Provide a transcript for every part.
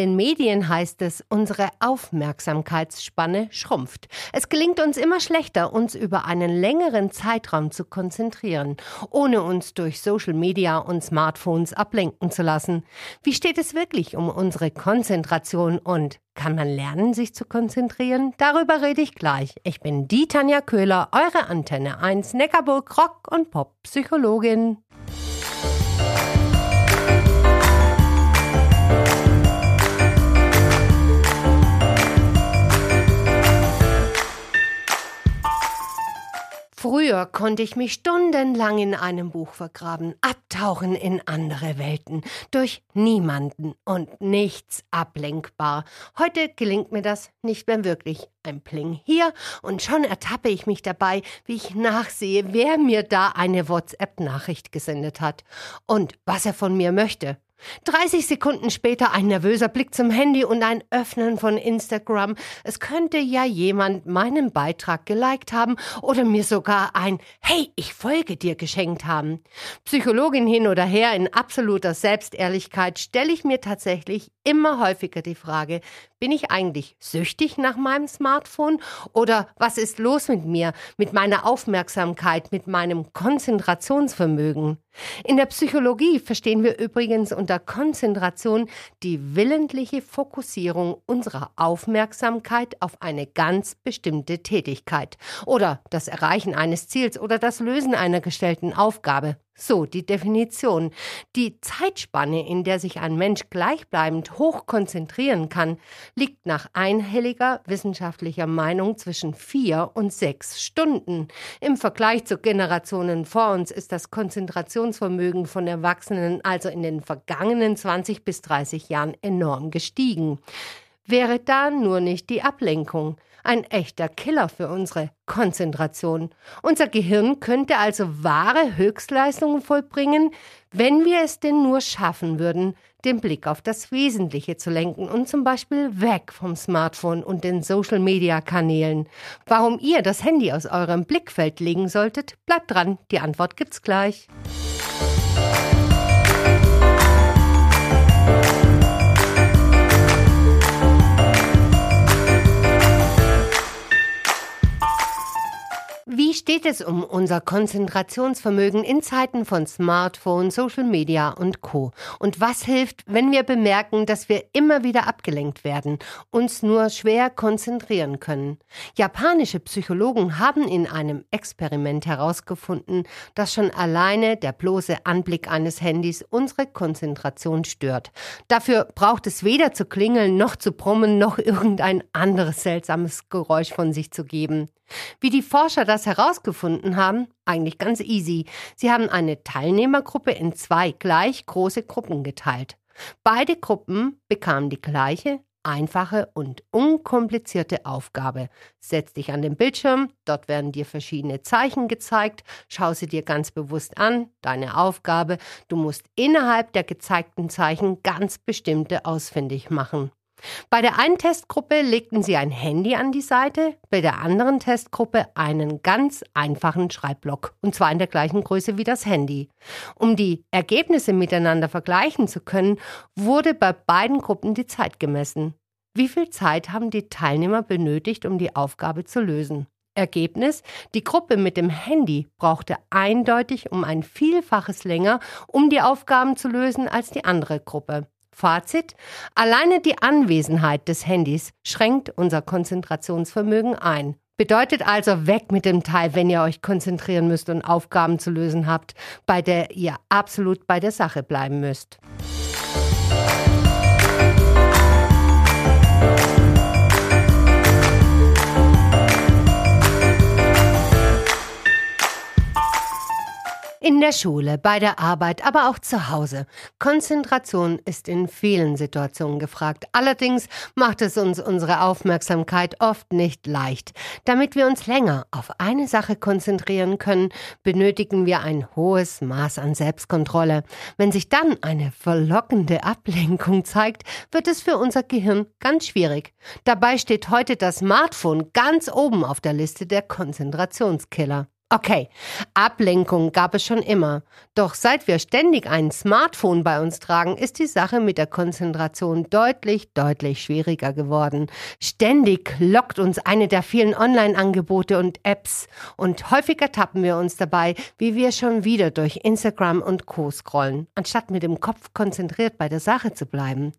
Den Medien heißt es, unsere Aufmerksamkeitsspanne schrumpft. Es gelingt uns immer schlechter, uns über einen längeren Zeitraum zu konzentrieren, ohne uns durch Social Media und Smartphones ablenken zu lassen. Wie steht es wirklich um unsere Konzentration und kann man lernen, sich zu konzentrieren? Darüber rede ich gleich. Ich bin die Tanja Köhler, eure Antenne 1 Neckarburg Rock und Pop Psychologin. Früher konnte ich mich stundenlang in einem Buch vergraben, abtauchen in andere Welten, durch niemanden und nichts ablenkbar. Heute gelingt mir das nicht mehr wirklich. Ein Pling hier und schon ertappe ich mich dabei, wie ich nachsehe, wer mir da eine WhatsApp-Nachricht gesendet hat und was er von mir möchte. 30 Sekunden später ein nervöser Blick zum Handy und ein Öffnen von Instagram. Es könnte ja jemand meinen Beitrag geliked haben oder mir sogar ein Hey, ich folge dir geschenkt haben. Psychologin hin oder her in absoluter Selbstehrlichkeit stelle ich mir tatsächlich immer häufiger die Frage, bin ich eigentlich süchtig nach meinem Smartphone oder was ist los mit mir, mit meiner Aufmerksamkeit, mit meinem Konzentrationsvermögen? In der Psychologie verstehen wir übrigens unter Konzentration die willentliche Fokussierung unserer Aufmerksamkeit auf eine ganz bestimmte Tätigkeit oder das Erreichen eines Ziels oder das Lösen einer gestellten Aufgabe. So die Definition. Die Zeitspanne, in der sich ein Mensch gleichbleibend hoch konzentrieren kann, liegt nach einhelliger wissenschaftlicher Meinung zwischen vier und sechs Stunden. Im Vergleich zu Generationen vor uns ist das Konzentrationsvermögen von Erwachsenen also in den vergangenen 20 bis 30 Jahren enorm gestiegen. Wäre da nur nicht die Ablenkung ein echter Killer für unsere Konzentration. Unser Gehirn könnte also wahre Höchstleistungen vollbringen, wenn wir es denn nur schaffen würden, den Blick auf das Wesentliche zu lenken und zum Beispiel weg vom Smartphone und den Social-Media-Kanälen. Warum ihr das Handy aus eurem Blickfeld legen solltet, bleibt dran, die Antwort gibt's gleich. Wie steht es um unser Konzentrationsvermögen in Zeiten von Smartphone, Social Media und Co? Und was hilft, wenn wir bemerken, dass wir immer wieder abgelenkt werden, uns nur schwer konzentrieren können? Japanische Psychologen haben in einem Experiment herausgefunden, dass schon alleine der bloße Anblick eines Handys unsere Konzentration stört. Dafür braucht es weder zu klingeln, noch zu brummen, noch irgendein anderes seltsames Geräusch von sich zu geben. Wie die Forscher das herausgefunden haben? Eigentlich ganz easy. Sie haben eine Teilnehmergruppe in zwei gleich große Gruppen geteilt. Beide Gruppen bekamen die gleiche, einfache und unkomplizierte Aufgabe. Setz dich an den Bildschirm, dort werden dir verschiedene Zeichen gezeigt, schau sie dir ganz bewusst an, deine Aufgabe, du musst innerhalb der gezeigten Zeichen ganz bestimmte ausfindig machen. Bei der einen Testgruppe legten sie ein Handy an die Seite, bei der anderen Testgruppe einen ganz einfachen Schreibblock, und zwar in der gleichen Größe wie das Handy. Um die Ergebnisse miteinander vergleichen zu können, wurde bei beiden Gruppen die Zeit gemessen. Wie viel Zeit haben die Teilnehmer benötigt, um die Aufgabe zu lösen? Ergebnis, die Gruppe mit dem Handy brauchte eindeutig um ein Vielfaches länger, um die Aufgaben zu lösen als die andere Gruppe. Fazit, alleine die Anwesenheit des Handys schränkt unser Konzentrationsvermögen ein. Bedeutet also weg mit dem Teil, wenn ihr euch konzentrieren müsst und Aufgaben zu lösen habt, bei der ihr absolut bei der Sache bleiben müsst. In der Schule, bei der Arbeit, aber auch zu Hause. Konzentration ist in vielen Situationen gefragt. Allerdings macht es uns unsere Aufmerksamkeit oft nicht leicht. Damit wir uns länger auf eine Sache konzentrieren können, benötigen wir ein hohes Maß an Selbstkontrolle. Wenn sich dann eine verlockende Ablenkung zeigt, wird es für unser Gehirn ganz schwierig. Dabei steht heute das Smartphone ganz oben auf der Liste der Konzentrationskiller. Okay, Ablenkung gab es schon immer. Doch seit wir ständig ein Smartphone bei uns tragen, ist die Sache mit der Konzentration deutlich, deutlich schwieriger geworden. Ständig lockt uns eine der vielen Online-Angebote und Apps und häufiger tappen wir uns dabei, wie wir schon wieder durch Instagram und Co. scrollen, anstatt mit dem Kopf konzentriert bei der Sache zu bleiben.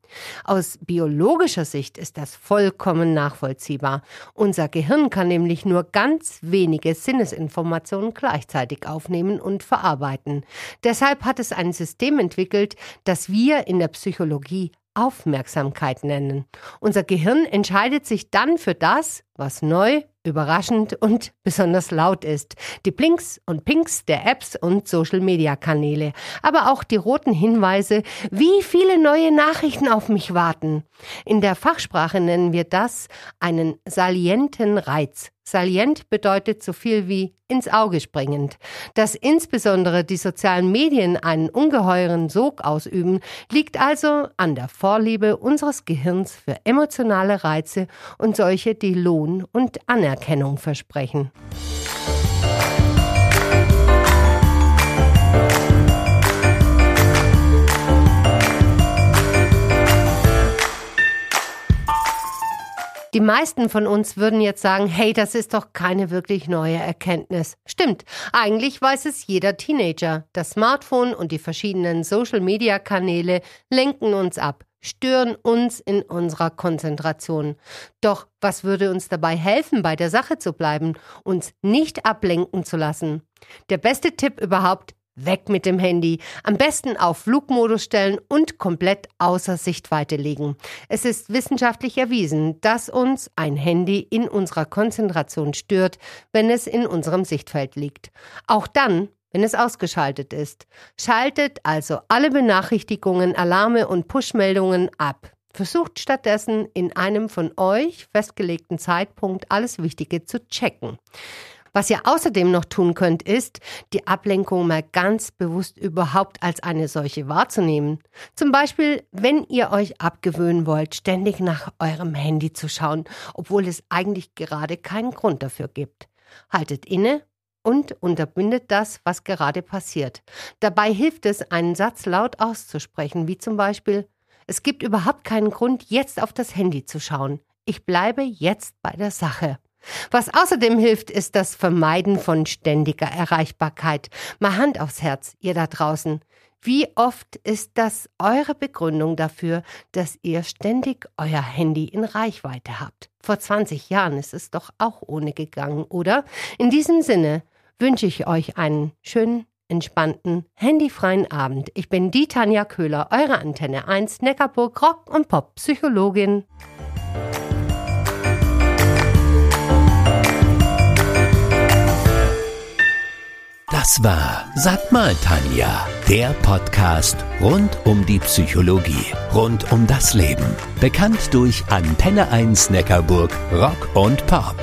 Aus biologischer Sicht ist das vollkommen nachvollziehbar. Unser Gehirn kann nämlich nur ganz wenige Sinnesinformationen Informationen gleichzeitig aufnehmen und verarbeiten. Deshalb hat es ein System entwickelt, das wir in der Psychologie Aufmerksamkeit nennen. Unser Gehirn entscheidet sich dann für das, was neu, überraschend und besonders laut ist. Die Blinks und Pinks der Apps und Social-Media-Kanäle, aber auch die roten Hinweise, wie viele neue Nachrichten auf mich warten. In der Fachsprache nennen wir das einen salienten Reiz. Salient bedeutet so viel wie ins Auge springend. Dass insbesondere die sozialen Medien einen ungeheuren Sog ausüben, liegt also an der Vorliebe unseres Gehirns für emotionale Reize und solche, die Lohn Lohn und Anerkennung versprechen. Die meisten von uns würden jetzt sagen, hey, das ist doch keine wirklich neue Erkenntnis. Stimmt, eigentlich weiß es jeder Teenager. Das Smartphone und die verschiedenen Social-Media-Kanäle lenken uns ab stören uns in unserer Konzentration. Doch was würde uns dabei helfen, bei der Sache zu bleiben, uns nicht ablenken zu lassen? Der beste Tipp überhaupt, weg mit dem Handy. Am besten auf Flugmodus stellen und komplett außer Sichtweite legen. Es ist wissenschaftlich erwiesen, dass uns ein Handy in unserer Konzentration stört, wenn es in unserem Sichtfeld liegt. Auch dann, wenn es ausgeschaltet ist. Schaltet also alle Benachrichtigungen, Alarme und Push-Meldungen ab. Versucht stattdessen in einem von euch festgelegten Zeitpunkt alles Wichtige zu checken. Was ihr außerdem noch tun könnt, ist, die Ablenkung mal ganz bewusst überhaupt als eine solche wahrzunehmen. Zum Beispiel, wenn ihr euch abgewöhnen wollt, ständig nach eurem Handy zu schauen, obwohl es eigentlich gerade keinen Grund dafür gibt. Haltet inne und unterbindet das, was gerade passiert. Dabei hilft es, einen Satz laut auszusprechen, wie zum Beispiel Es gibt überhaupt keinen Grund, jetzt auf das Handy zu schauen. Ich bleibe jetzt bei der Sache. Was außerdem hilft, ist das Vermeiden von ständiger Erreichbarkeit. Mal Hand aufs Herz, ihr da draußen. Wie oft ist das eure Begründung dafür, dass ihr ständig euer Handy in Reichweite habt? Vor 20 Jahren ist es doch auch ohne gegangen, oder? In diesem Sinne, wünsche ich euch einen schönen, entspannten, handyfreien Abend. Ich bin die Tanja Köhler, eure Antenne 1 Neckarburg Rock und Pop Psychologin. Das war Sag mal Tanja, der Podcast rund um die Psychologie, rund um das Leben. Bekannt durch Antenne 1 Neckarburg Rock und Pop.